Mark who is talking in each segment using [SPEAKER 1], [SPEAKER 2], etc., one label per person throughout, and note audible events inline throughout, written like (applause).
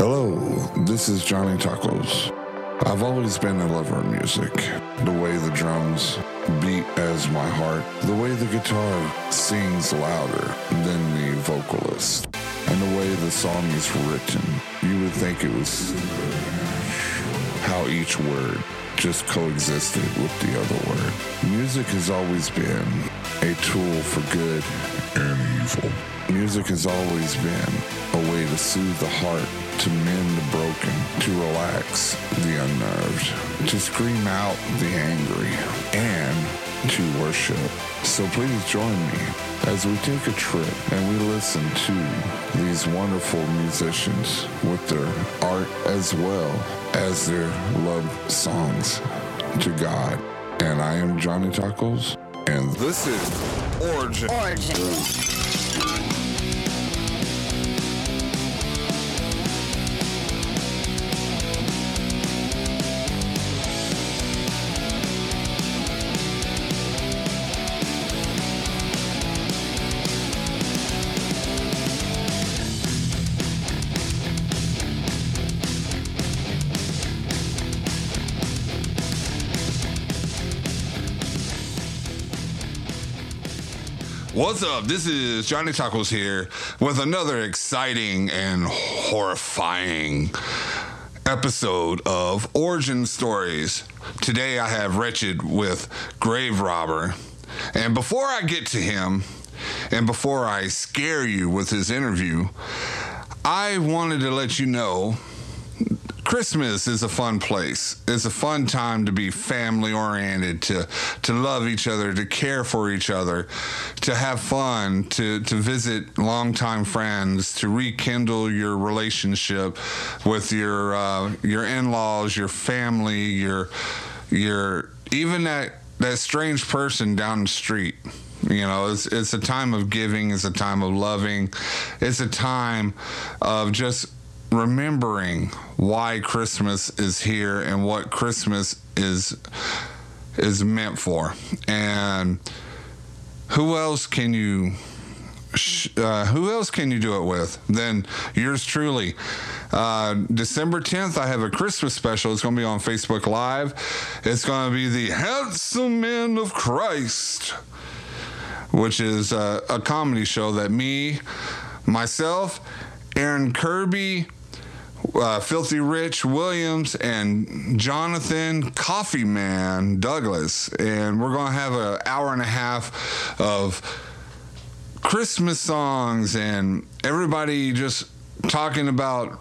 [SPEAKER 1] Hello, this is Johnny Tacos. I've always been a lover of music. The way the drums beat as my heart, the way the guitar sings louder than the vocalist, and the way the song is written. You would think it was how each word just coexisted with the other word. Music has always been a tool for good and evil. Music has always been a way to soothe the heart, to mend the broken, to relax the unnerved, to scream out the angry, and to worship. So please join me as we take a trip and we listen to these wonderful musicians with their art as well as their love songs to God. And I am Johnny Tacos, and this is Origin.
[SPEAKER 2] Origin.
[SPEAKER 1] What's up? This is Johnny Tacos here with another exciting and horrifying episode of Origin Stories. Today I have Wretched with Grave Robber. And before I get to him, and before I scare you with his interview, I wanted to let you know Christmas is a fun place. It's a fun time to be family oriented, to to love each other, to care for each other, to have fun, to to visit longtime friends, to rekindle your relationship with your uh, your in-laws, your family, your your even that that strange person down the street. You know, it's it's a time of giving, it's a time of loving, it's a time of just remembering why Christmas is here and what Christmas is is meant for. And who else can you uh, who else can you do it with than yours truly? Uh, December 10th, I have a Christmas special. It's going to be on Facebook Live. It's going to be the Handsome Men of Christ, which is a, a comedy show that me, myself, Aaron Kirby, uh, Filthy Rich Williams and Jonathan Coffee Man Douglas, and we're gonna have an hour and a half of Christmas songs and everybody just talking about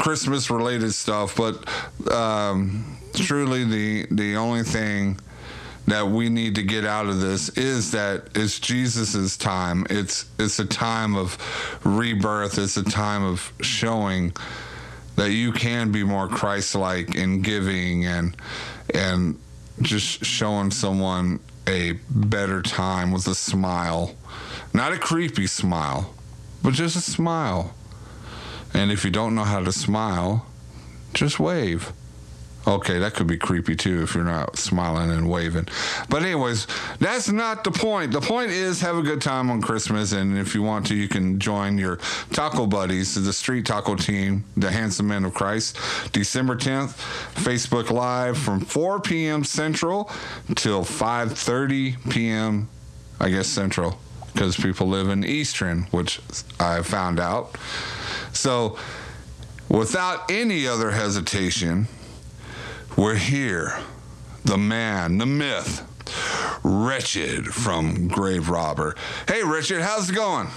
[SPEAKER 1] Christmas related stuff. But um, truly, the the only thing that we need to get out of this is that it's Jesus's time. It's it's a time of rebirth. It's a time of showing that you can be more Christ-like in giving and and just showing someone a better time with a smile, not a creepy smile, but just a smile. And if you don't know how to smile, just wave. Okay, that could be creepy too if you're not smiling and waving. But anyways, that's not the point. The point is have a good time on Christmas, and if you want to, you can join your taco buddies, the street taco team, the Handsome Men of Christ, December 10th, Facebook Live from 4 p.m. Central till 5:30 p.m. I guess Central, because people live in Eastern, which I found out. So, without any other hesitation. We're here. The man, the myth, Wretched from Grave Robber. Hey, Wretched, how's it going?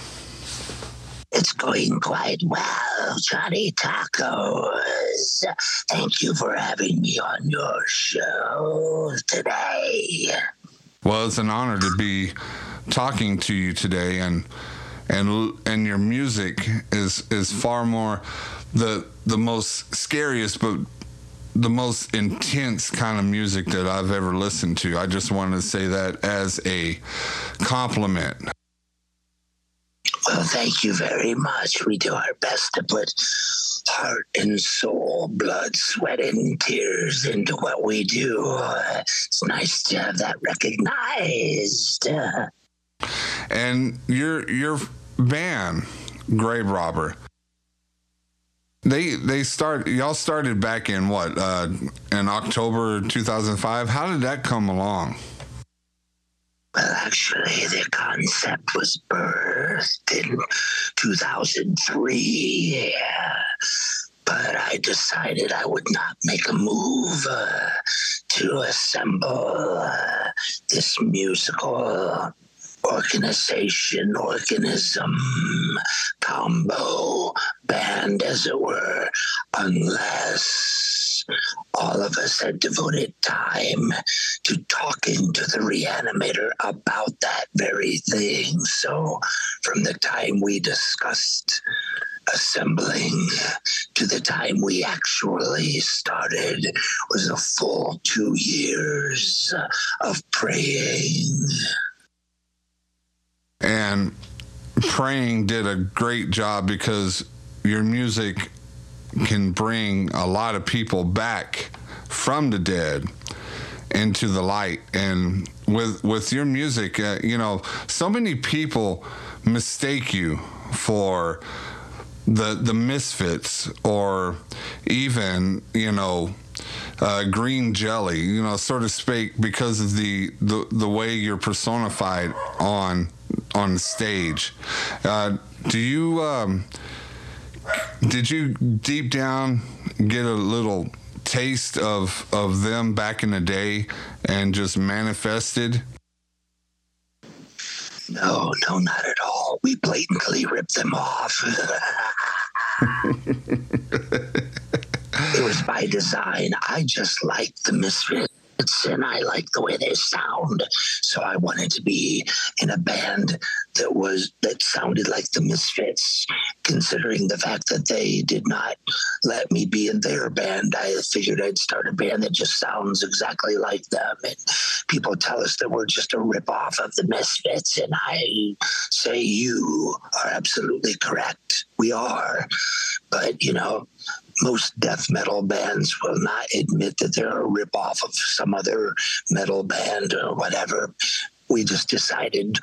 [SPEAKER 3] It's going quite well, Johnny Tacos. Thank you for having me on your show today.
[SPEAKER 1] Well, it's an honor to be talking to you today, and and and your music is is far more the the most scariest, but the most intense kind of music that I've ever listened to. I just wanted to say that as a compliment.
[SPEAKER 3] Well, thank you very much. We do our best to put heart and soul, blood, sweat, and tears into what we do. It's nice to have that recognized.
[SPEAKER 1] And your your band, Grave Robber, They they start y'all started back in what uh, in October 2005. How did that come along?
[SPEAKER 3] Well, actually, the concept was birthed in 2003. Yeah. But I decided I would not make a move uh, to assemble uh, this musical organization, organism, combo, band, as it were, unless all of us had devoted time to talking to the reanimator about that very thing. So, from the time we discussed assembling to the time we actually started was a full two years of praying.
[SPEAKER 1] And praying did a great job because your music can bring a lot of people back from the dead into the light. And with with your music uh, you know so many people mistake you for the the misfits or even you know uh, green jelly you know sort of speak because of the the, the way you're personified on on stage uh, do you um, did you deep down get a little taste of of them back in the day and just manifested
[SPEAKER 3] no, no, not at all. We blatantly ripped them off. (laughs) it was by design. I just liked the Misfits and I like the way they sound. So I wanted to be in a band that was that sounded like the Misfits, considering the fact that they did not let me be in their band. I figured I'd start a band that just sounds exactly like them. And people tell us that we're just a ripoff of the Misfits, and I say you are absolutely correct. We are. But you know, most death metal bands will not admit that they're a ripoff of some other metal band or whatever. We just decided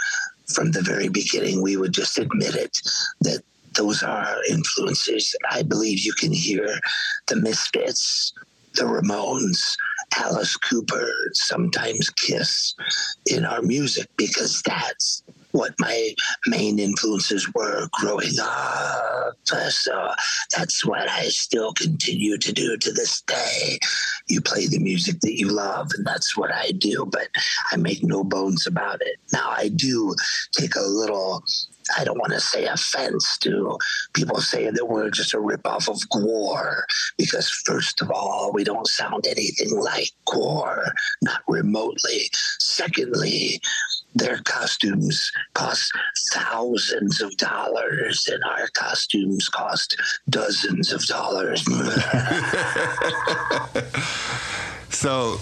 [SPEAKER 3] from the very beginning we would just admit it that those are influences. I believe you can hear the Misfits, the Ramones, Alice Cooper, sometimes Kiss in our music because that's what my main influences were growing up. So that's what I still continue to do to this day. You play the music that you love, and that's what I do, but I make no bones about it. Now, I do take a little I don't want to say offense to people saying that we're just a ripoff of GWAR, because first of all, we don't sound anything like GWAR, not remotely. Secondly, their costumes cost thousands of dollars and our costumes cost dozens of dollars. (laughs)
[SPEAKER 1] So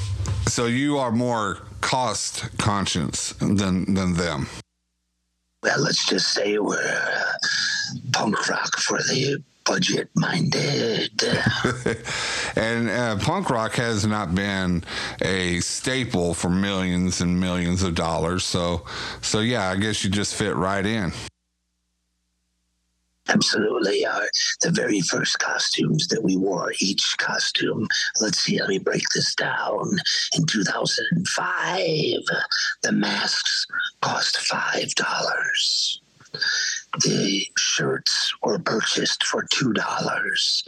[SPEAKER 1] so you are more cost conscious than than them.
[SPEAKER 3] Well let's just say we're uh, punk rock for the budget minded. (laughs)
[SPEAKER 1] and uh, punk rock has not been a staple for millions and millions of dollars. So, so yeah, I guess you just fit right in.
[SPEAKER 3] Absolutely. Our, the very first costumes that we wore, each costume, let's see, let me break this down. In 2005, the masks cost $5 the shirts were purchased for two dollars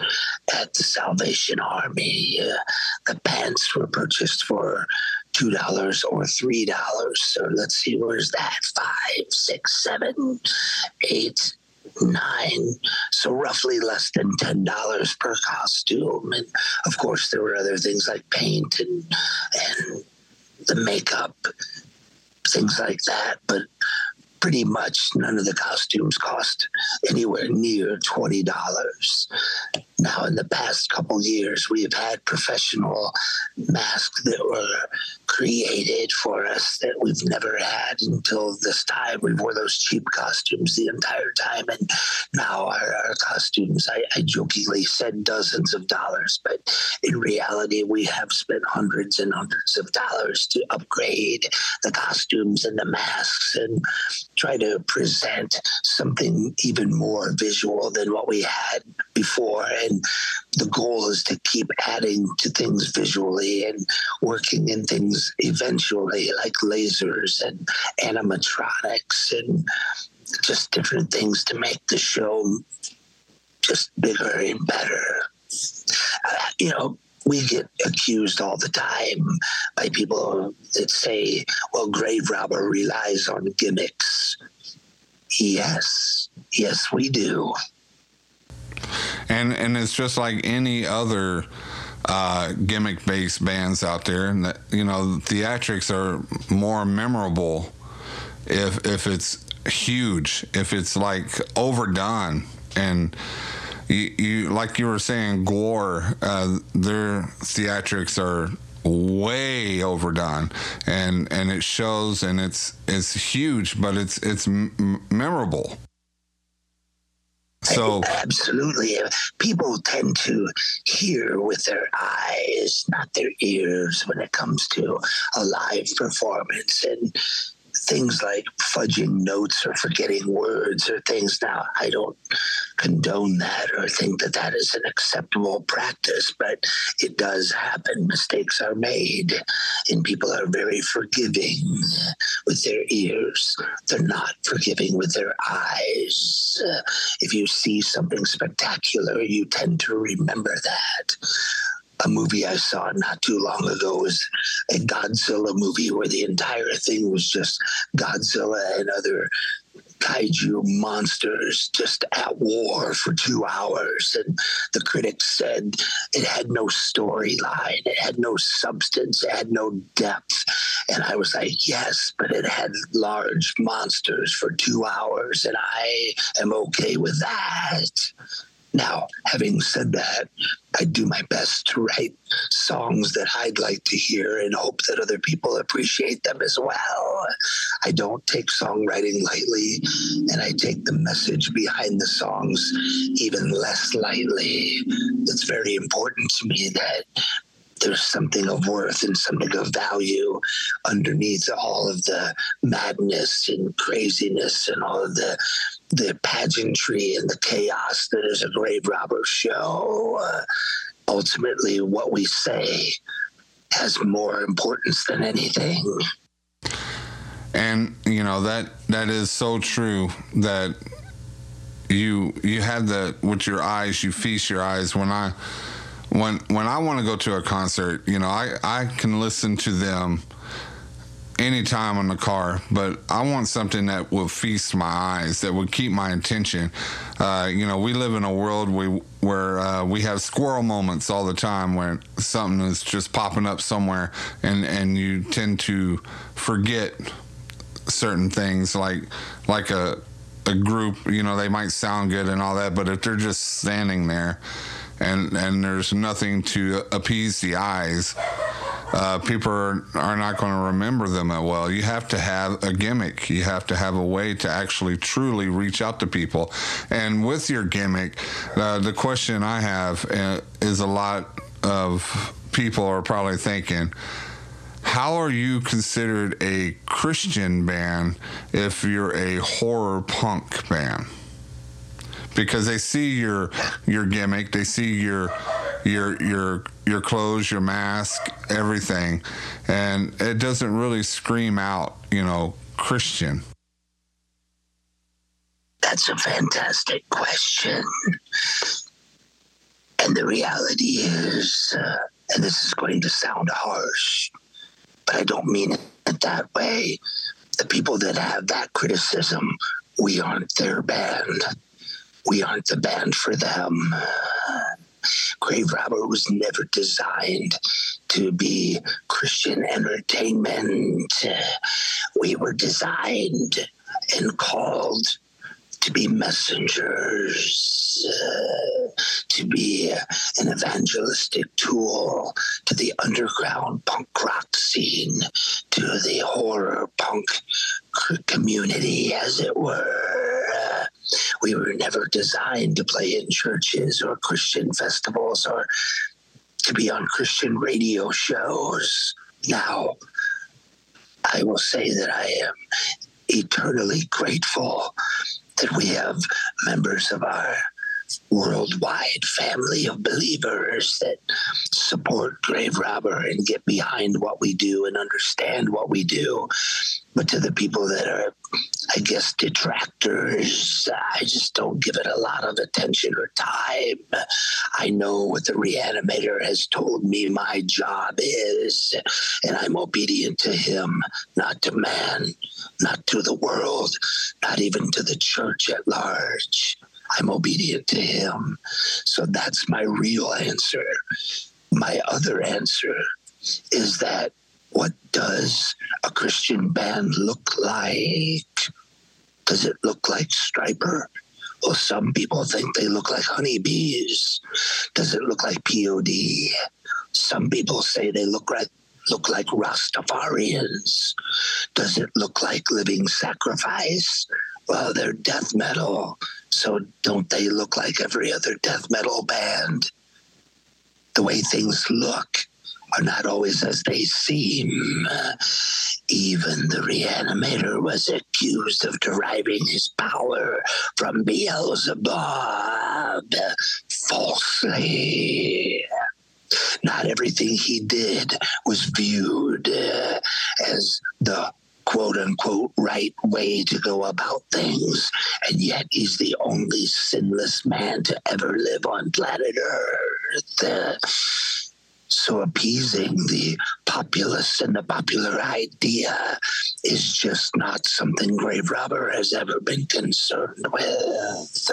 [SPEAKER 3] at the Salvation Army. Uh, the pants were purchased for two dollars or three dollars. So let's see, where's that? Five, six, seven, eight, nine, so roughly less than ten dollars per costume. And of course, there were other things like paint and and the makeup, things like that. But pretty much none of the costumes cost anywhere near $20. Now, in the past couple years, we have had professional masks that were created for us that we've never had until this time. We wore those cheap costumes the entire time, and now our, our costumes, I, I jokingly said dozens of dollars, but in reality, we have spent hundreds and hundreds of dollars to upgrade the costumes and the masks and try to present something even more visual than what we had before. And the goal is to keep adding to things visually and working in things eventually like lasers and animatronics and just different things to make the show just bigger and better. Uh, you know, we get accused all the time by people that say, well, Grave Robber relies on gimmicks. Yes, yes, we do.
[SPEAKER 1] And and it's just like any other uh, gimmick based bands out there, and that you know theatrics are more memorable if if it's huge, if it's like overdone, and you, you like you were saying, GWAR, uh, their theatrics are way overdone. And and it shows and it's it's huge but it's it's m- memorable. So
[SPEAKER 3] absolutely, people tend to hear with their eyes, not their ears, when it comes to a live performance. And things like fudging notes or forgetting words or things. Now, I don't condone that or think that that is an acceptable practice, but it does happen. Mistakes are made, and people are very forgiving with their ears. They're not forgiving with their eyes. Uh, if you see something spectacular, you tend to remember that a movie I saw not too long ago was a Godzilla movie where the entire thing was just Godzilla and other kaiju monsters just at war for two hours. And the critics said it had no storyline, it had no substance, it had no depth. And I was like, yes, but it had large monsters for two hours, and I am okay with that. Now, having said that, I do my best to write songs that I'd like to hear and hope that other people appreciate them as well. I don't take songwriting lightly, and I take the message behind the songs even less lightly. It's very important to me that there's something of worth and something of value underneath all of the madness and craziness and all of the the pageantry and the chaos that is a grave robber show. Uh, ultimately, what we say has more importance than anything.
[SPEAKER 1] And you know that that is so true that you you have the with your eyes you feast your eyes when I when when I want to go to a concert you know I I can listen to them anytime in the car, but I want something that will feast my eyes, that would keep my attention. Uh, you know, we live in a world we, where uh, we have squirrel moments all the time where something is just popping up somewhere, and, and you tend to forget certain things like like a a group. You know, they might sound good and all that, but if they're just standing there and and there's nothing to appease the eyes uh, people are, are not going to remember them that well. You have to have a gimmick. You have to have a way to actually truly reach out to people. And with your gimmick, uh, the question I have uh, is a lot of people are probably thinking, how are you considered a Christian band if you're a horror punk band? Because they see your your gimmick, they see your your your your clothes, your mask, everything, and it doesn't really scream out, you know, Christian.
[SPEAKER 3] That's a fantastic question. And the reality is, uh, and this is going to sound harsh, but I don't mean it that way. The people that have that criticism, we aren't their band. We aren't the band for them. Grave Robber was never designed to be Christian entertainment. We were designed and called to be messengers, uh, to be an evangelistic tool to the underground punk rock scene, to the horror punk community, as it were. We were never designed to play in churches or Christian festivals or to be on Christian radio shows. Now, I will say that I am eternally grateful that we have members of our worldwide family of believers that support Grave Robber and get behind what we do and understand what we do. But to the people that are, I guess, detractors, I just don't give it a lot of attention or time. I know what the reanimator has told me my job is, and I'm obedient to him, not to man, not to the world, not even to the church at large. I'm obedient to him. So that's my real answer. My other answer is that what does a Christian band look like? Does it look like Stryper? Well, some people think they look like honeybees. Does it look like POD? Some people say they look like look like Rastafarians? Does it look like living sacrifice? Well, they're death metal. So don't they look like every other death metal band? The way things look are not always as they seem. Even the reanimator was accused of deriving his power from Beelzebub falsely. Not everything he did was viewed as the quote unquote right way to go about things, and yet he's the only sinless man to ever live on planet Earth. So appeasing the populace and the popular idea is just not something Grave Robber has ever been concerned with.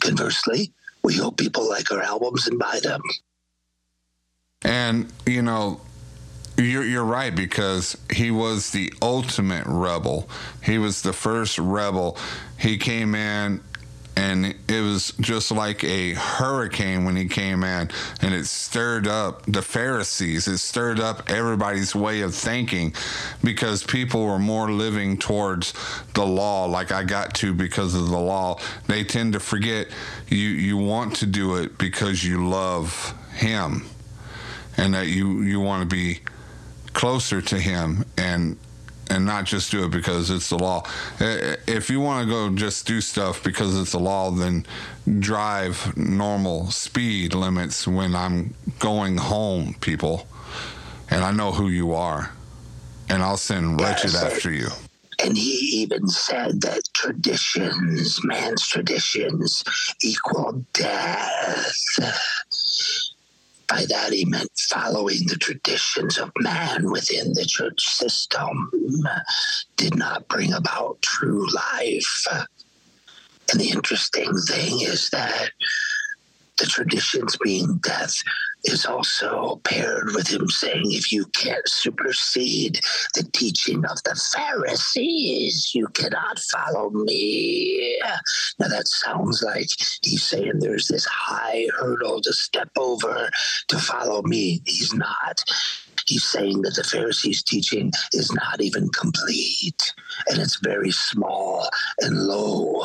[SPEAKER 3] Conversely, we hope people like our albums and buy them.
[SPEAKER 1] And, you know, you're, you're right because he was the ultimate rebel. He was the first rebel. He came in and it was just like a hurricane when he came in and it stirred up the Pharisees. It stirred up everybody's way of thinking because people were more living towards the law like I got to because of the law. They tend to forget you you want to do it because you love him and that you you want to be closer to him and and not just do it because it's the law. If you want to go just do stuff because it's the law, then drive normal speed limits when I'm going home, people. And I know who you are. And I'll send Wretched yes, after you.
[SPEAKER 3] And he even said that traditions, man's traditions, equal death. By that, he meant following the traditions of man within the church system did not bring about true life. And the interesting thing is that the traditions being death is also paired with him saying, if you can't supersede the teaching of the Pharisees, you cannot follow me. Now, that sounds like he's saying there's this high hurdle to step over to follow me. He's not he's saying that the Pharisees' teaching is not even complete and it's very small and low.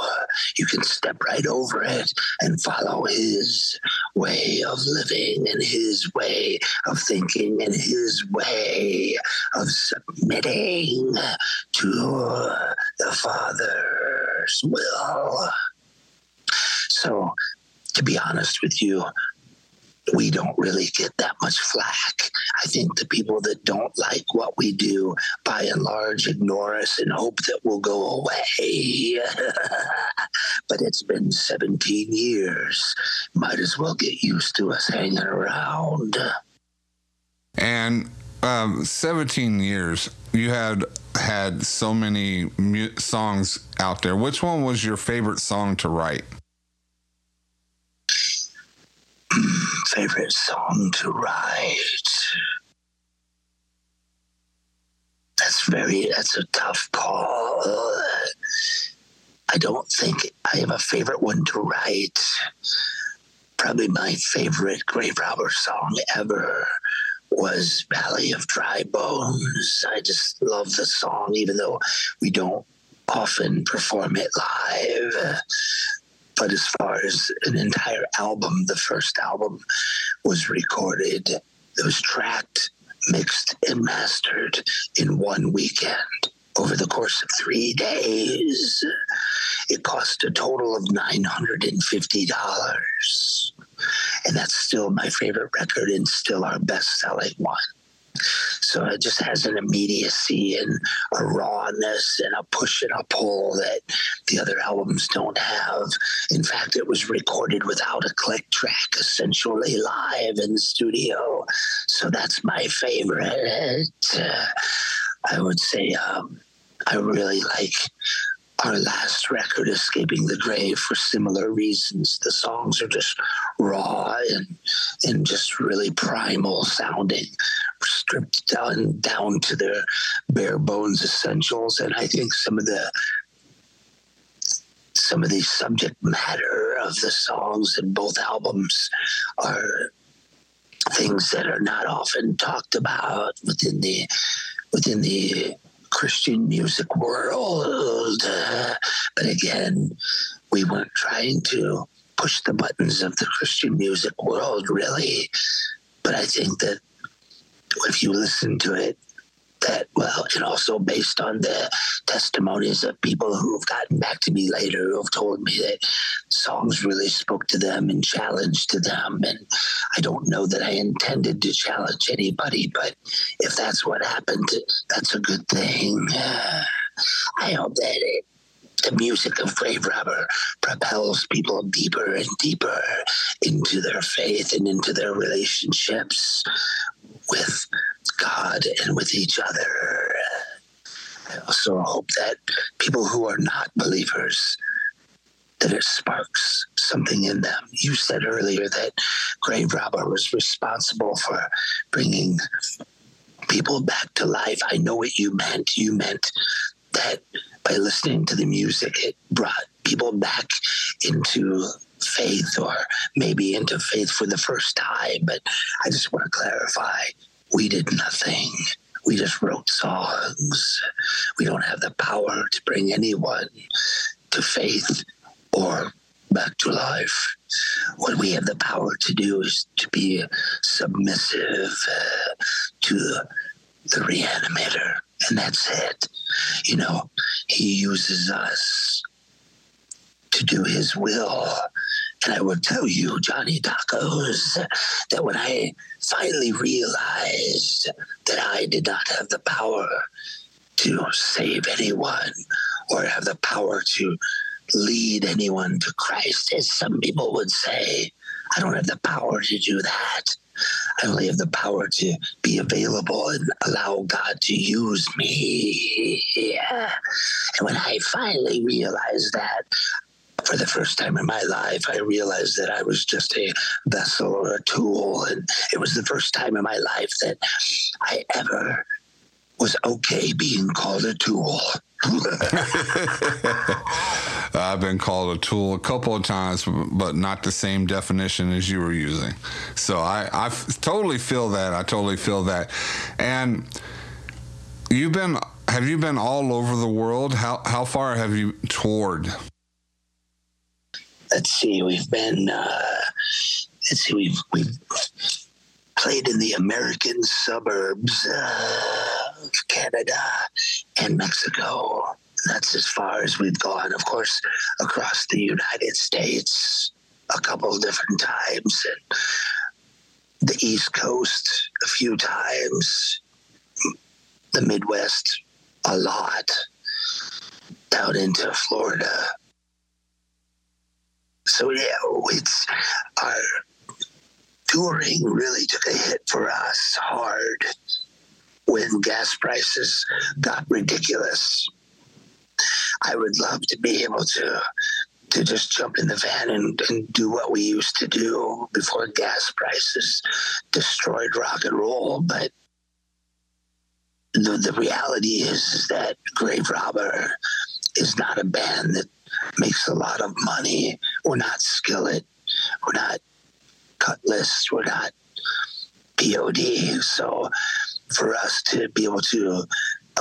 [SPEAKER 3] You can step right over it and follow his way of living and his way of thinking and his way of submitting to the Father's will. So, to be honest with you, we don't really get that much flack. I think the people that don't like what we do, by and large, ignore us and hope that we'll go away. (laughs) but it's been 17 years. Might as well get used to us hanging around.
[SPEAKER 1] And um, 17 years, you had had so many mu- songs out there. Which one was your favorite song to write? (clears throat)
[SPEAKER 3] favorite song to write. That's very, that's a tough call. I don't think I have a favorite one to write. probably my favorite Grave Robber song ever was Valley of Dry Bones. I just love the song, even though we don't often perform it live. But as far as an entire album, the first album was recorded, it was tracked, mixed, and mastered in one weekend over the course of three days. It cost a total of $950. And that's still my favorite record and still our best selling one. So it just has an immediacy and a rawness and a push and a pull that the other albums don't have. In fact, it was recorded without a click track, essentially live in the studio. So that's my favorite. Uh, I would say um, I really like our last record, Escaping the Grave, for similar reasons. The songs are just raw and and just really primal sounding, stripped down down to their bare bones essentials. And I think some of the some of the subject matter of the songs in both albums are things that are not often talked about within the within the Christian music world. But again, we weren't trying to push the buttons of the Christian music world, really. But I think that if you listen to it, that well, and also based on the testimonies of people who've gotten back to me later who have told me that songs really spoke to them and challenged to them. And I don't know that I intended to challenge anybody, but if that's what happened, that's a good thing. Uh, (sighs) I hope that it the music of Grave Robber propels people deeper and deeper into their faith and into their relationships with God and with each other. I also hope that people who are not believers that it sparks something in them. You said earlier that Grave Robber was responsible for bringing people back to life. I know what you meant. You meant that by listening to the music, it brought people back into faith or maybe into faith for the first time. But I just want to clarify we did nothing. We just wrote songs. We don't have the power to bring anyone to faith or back to life. What we have the power to do is to be submissive uh, to the reanimator, and that's it. You know, he uses us to do his will. And I will tell you, Johnny Tacos, that when I finally realized that I did not have the power to save anyone or have the power to lead anyone to Christ, as some people would say, I don't have the power to do that. I only have the power to be available and allow God to use me. Yeah. And when I finally realized that, for the first time in my life, I realized that I was just a vessel or a tool. And it was the first time in my life that I ever was okay being called a tool. (laughs)
[SPEAKER 1] I've been called a tool a couple of times, but not the same definition as you were using. So I, I totally feel that. I totally feel that. And you've been, have you been all over the world? How, how far have you toured?
[SPEAKER 3] Let's see, we've been, uh, let's see, we've, we've played in the American suburbs uh, of Canada and Mexico. That's as far as we've gone. Of course, across the United States a couple different times, and the East Coast a few times, the Midwest a lot, down into Florida. So yeah, it's our touring really took a hit for us hard when gas prices got ridiculous. I would love to be able to to just jump in the van and, and do what we used to do before gas prices destroyed rock and roll. But the, the reality is, is that Grave Robber is not a band that makes a lot of money. We're not Skillet. We're not Kutless. We're not POD. So for us to be able to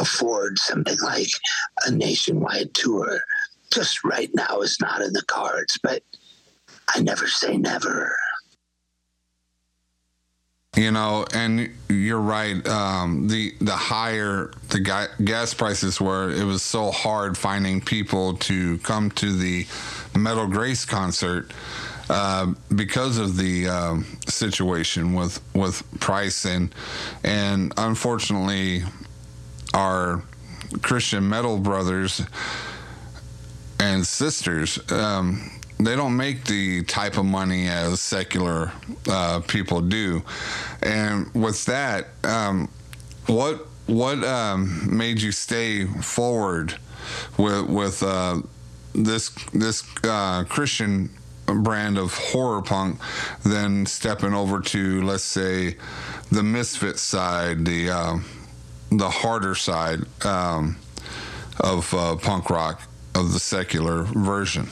[SPEAKER 3] afford something like a nationwide tour just right now is not in the cards, but I never say never.
[SPEAKER 1] You know, and you're right. Um, the the higher the ga- gas prices were, it was so hard finding people to come to the Metal Grace concert uh, because of the um, situation with with price and and unfortunately, our Christian metal brothers and sisters. Um, they don't make the type of money as secular uh, people do, and with that, um, what what um, made you stay forward with with uh, this this uh, Christian brand of horror punk than stepping over to let's say the misfit side, the uh, the harder side um, of uh, punk rock of the secular version?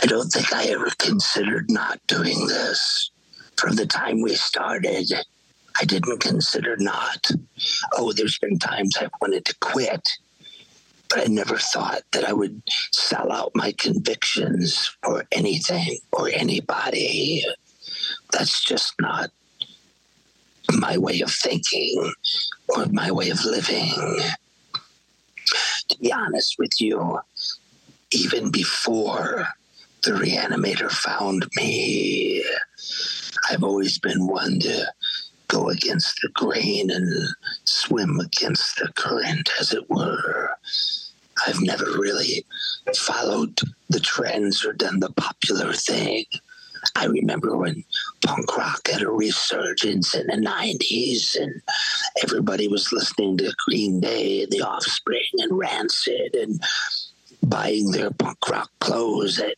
[SPEAKER 3] I don't think I ever considered not doing this. From the time we started, I didn't consider not. Oh, there's been times I've wanted to quit, but I never thought that I would sell out my convictions for anything or anybody. That's just not my way of thinking or my way of living. To be honest with you, even before the reanimator found me. I've always been one to go against the grain and swim against the current, as it were. I've never really followed the trends or done the popular thing. I remember when punk rock had a resurgence in the 90s and everybody was listening to Green Day, The Offspring, and Rancid and buying their punk rock clothes at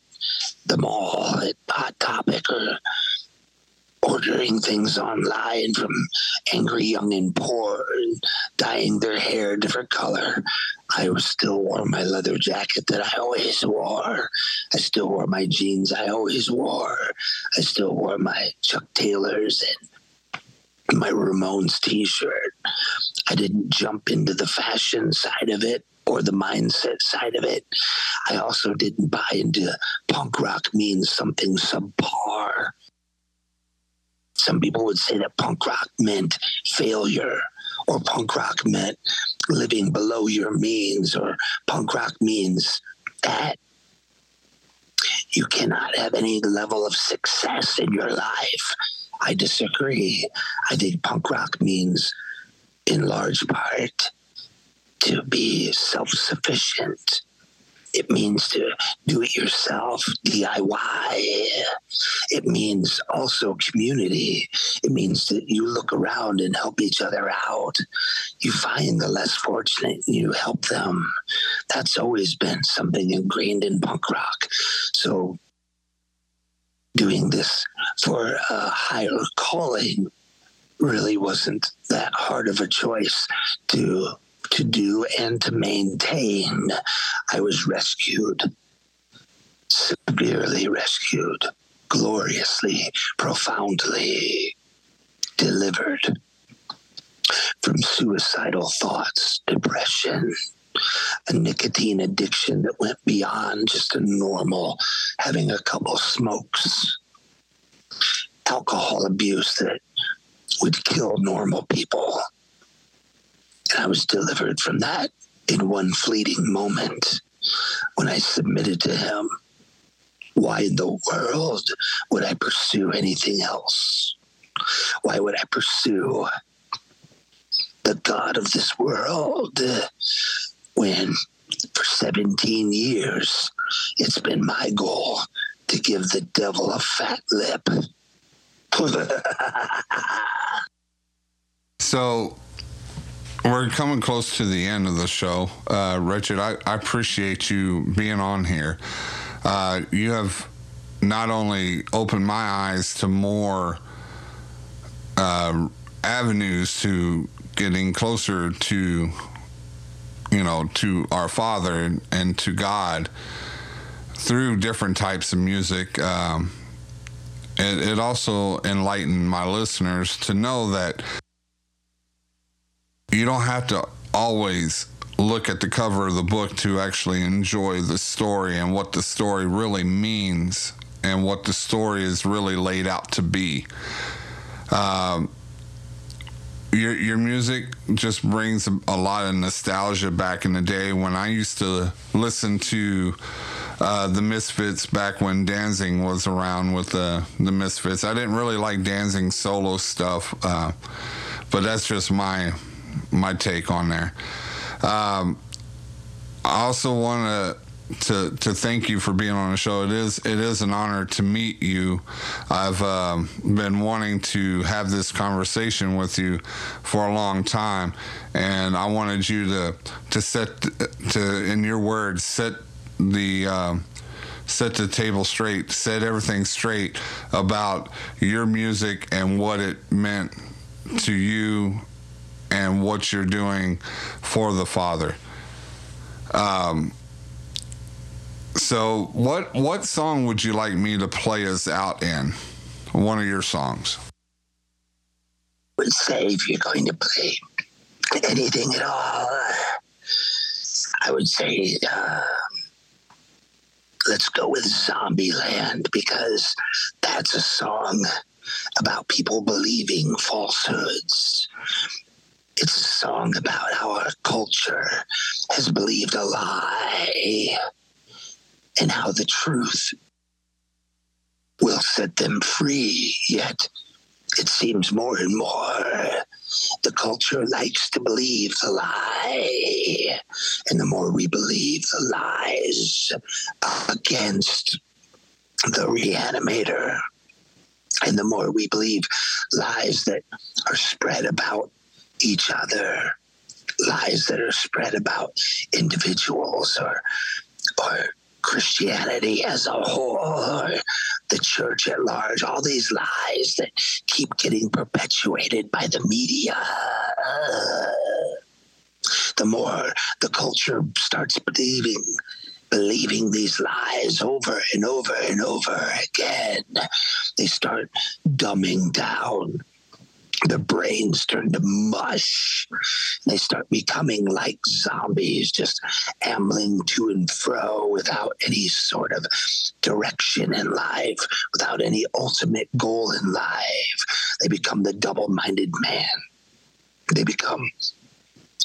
[SPEAKER 3] the mall at Hot Topic or ordering things online from Angry Young and Poor and dyeing their hair a different color. I still wore my leather jacket that I always wore. I still wore my jeans I always wore. I still wore my Chuck Taylors and my Ramones t shirt. I didn't jump into the fashion side of it or the mindset side of it. I also didn't buy into punk rock means something subpar. Some people would say that punk rock meant failure, or punk rock meant living below your means, or punk rock means that you cannot have any level of success in your life. I disagree. I think punk rock means, in large part, to be self sufficient. It means to do it yourself, DIY. It means also community. It means that you look around and help each other out. You find the less fortunate and you help them. That's always been something ingrained in punk rock. So, doing this for a higher calling really wasn't that hard of a choice to to do and to maintain. I was rescued, severely rescued, gloriously, profoundly delivered from suicidal thoughts, depression, a nicotine addiction that went beyond just a normal having a couple smokes, alcohol abuse that would kill normal people I was delivered from that in one fleeting moment when I submitted to him. Why in the world would I pursue anything else? Why would I pursue the God of this world when for 17 years it's been my goal to give the devil a fat lip? (laughs)
[SPEAKER 1] so we're coming close to the end of the show. Uh, Wretched, I, I, appreciate you being on here. Uh, you have not only opened my eyes to more uh, avenues to getting closer to, you know, to our Father and to God through different types of music. Um, it, it also enlightened my listeners to know that you don't have to always look at the cover of the book to actually enjoy the story and what the story really means and what the story is really laid out to be. Um, your your music just brings a, lot of nostalgia back in the day when I used to listen to uh, the Misfits back when Danzig was around with the the Misfits. I didn't really like Danzig's solo stuff, uh, but that's just my my take on there. Um, I also want to to to thank you for being on the show. It is it is an honor to meet you. I've uh, been wanting to have this conversation with you for a long time, and I wanted you to to set to in your words set the. Uh, set the table straight, set everything straight about your music and what it meant to you and what you're doing for the Father. Um, so, what what song would you like me to play us out in? One of your songs.
[SPEAKER 3] Would say if you're going to play anything at all, I would say uh, let's go with Zombieland because that's a song about people believing falsehoods. It's a song about how our culture has believed a lie and how the truth will set them free. Yet it seems more and more the culture likes to believe the lie. And the more we believe the lies against the reanimator, and the more we believe lies that are spread about each other, lies that are spread about individuals or or Christianity as a whole, the church at large, all these lies that keep getting perpetuated by the media. The more the culture starts believing believing these lies over and over and over again, they start dumbing down their brains turn to mush. They start becoming like zombies, just ambling to and fro without any sort of direction in life, without any ultimate goal in life. They become the double minded man. They become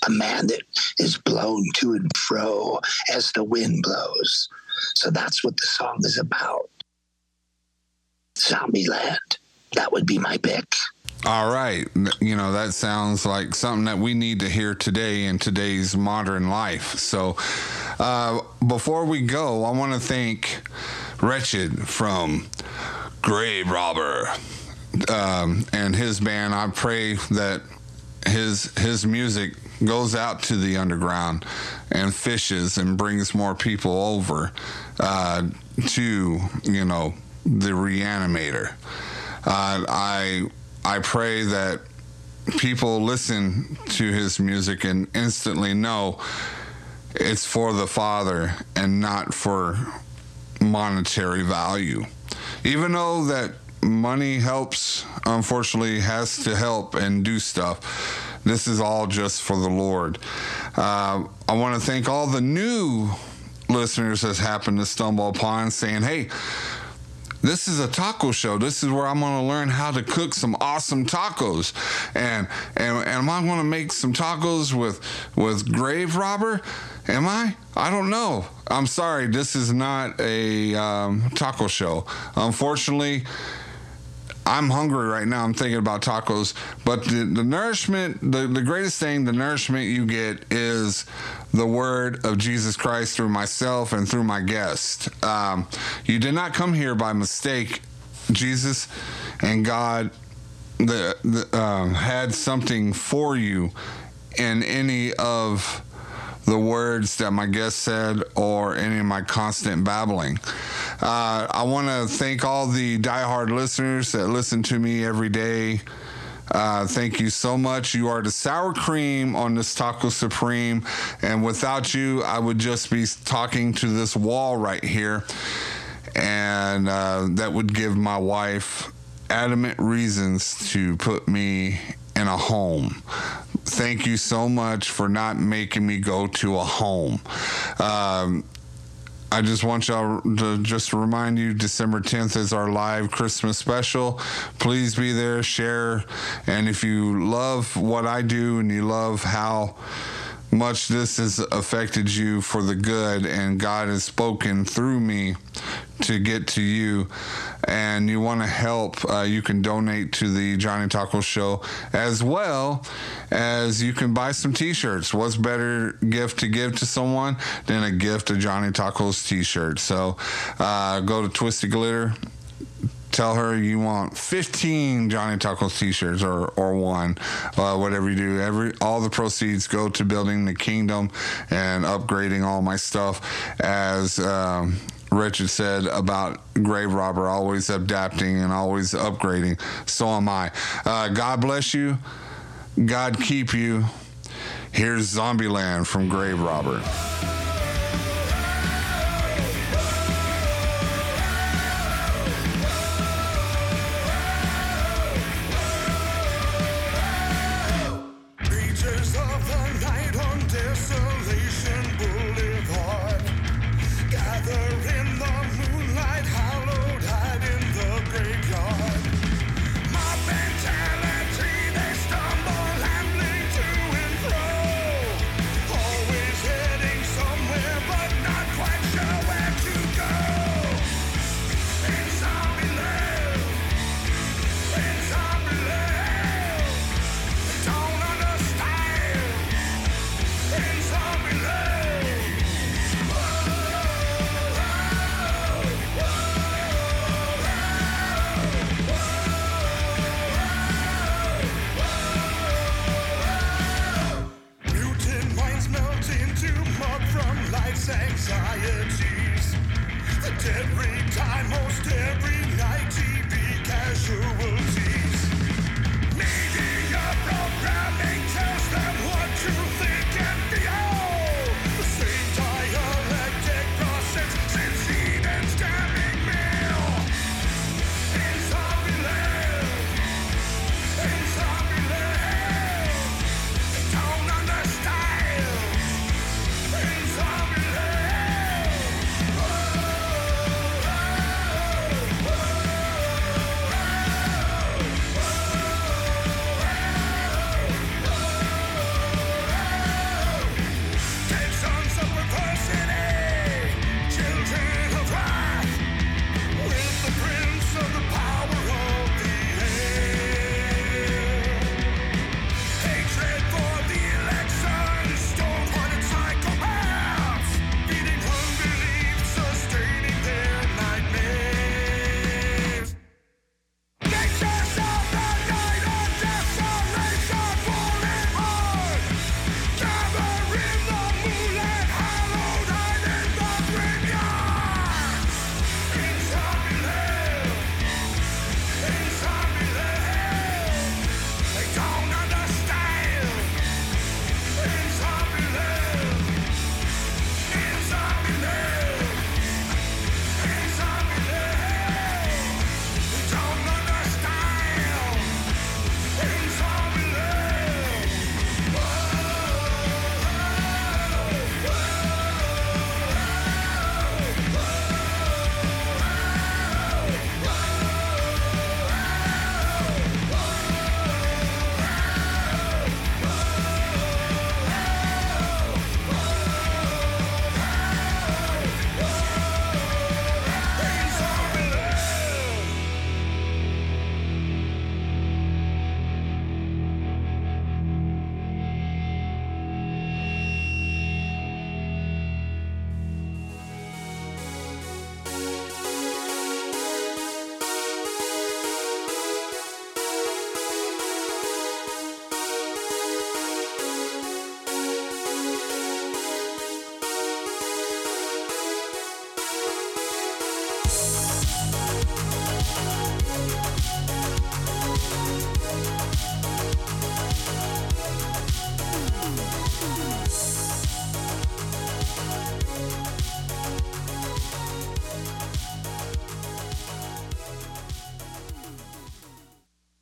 [SPEAKER 3] a man that is blown to and fro as the wind blows. So that's what the song is about. Zombieland. That would be my pick.
[SPEAKER 1] All right. You know, that sounds like something that we need to hear today in today's modern life. So, uh, before we go, I want to thank Wretched from Grave Robber um, and his band. I pray that his his music goes out to the underground and fishes and brings more people over uh, to you know the reanimator. Uh, I I pray that people listen to his music and instantly know it's for the Father and not for monetary value. Even though that money helps, unfortunately, has to help and do stuff. This is all just for the Lord. Uh, I want to thank all the new listeners that's happened to stumble upon saying, hey, this is a taco show. This is where I'm going to learn how to cook some awesome tacos. And and, am I going to make some tacos with with grave robber? Am I? I don't know. I'm sorry. This is not a um, taco show. Unfortunately, I'm hungry right now. I'm thinking about tacos. But the, the nourishment, the, the greatest thing, the nourishment you get is the word of Jesus Christ through myself and through my guest. Um, you did not come here by mistake. Jesus and God the, the um, had something for you in any of the words that my guest said or any of my constant babbling. Uh, I want to thank all the diehard listeners that listen to me every day Uh, thank you so much. You are the sour cream on this Taco Supreme. And without you, I would just be talking to this wall right here. And uh, that would give my wife adamant reasons to put me in a home. Thank you so much for not making me go to a home. Um, I just want y'all to just remind you December 10th is our live Christmas special. Please be there, share. And if you love what I do and you love how much this has affected you for the good, and God has spoken through me to get to you, and you want to help, uh, you can donate to the Johnny Taco Show as well as you can buy some t shirts. What's better gift to give to someone than a gift of Johnny Taco's t shirt? So uh, go to Twisted Glitter tell her you want 15 Johnny Tacos t-shirts or or one, uh, whatever you do. Every all the proceeds go to building the kingdom and upgrading all my stuff. As um, Wretched said about Grave Robber, always adapting and always upgrading. So am I. Uh, God bless you. God keep you. Here's Zombieland from Grave Robber.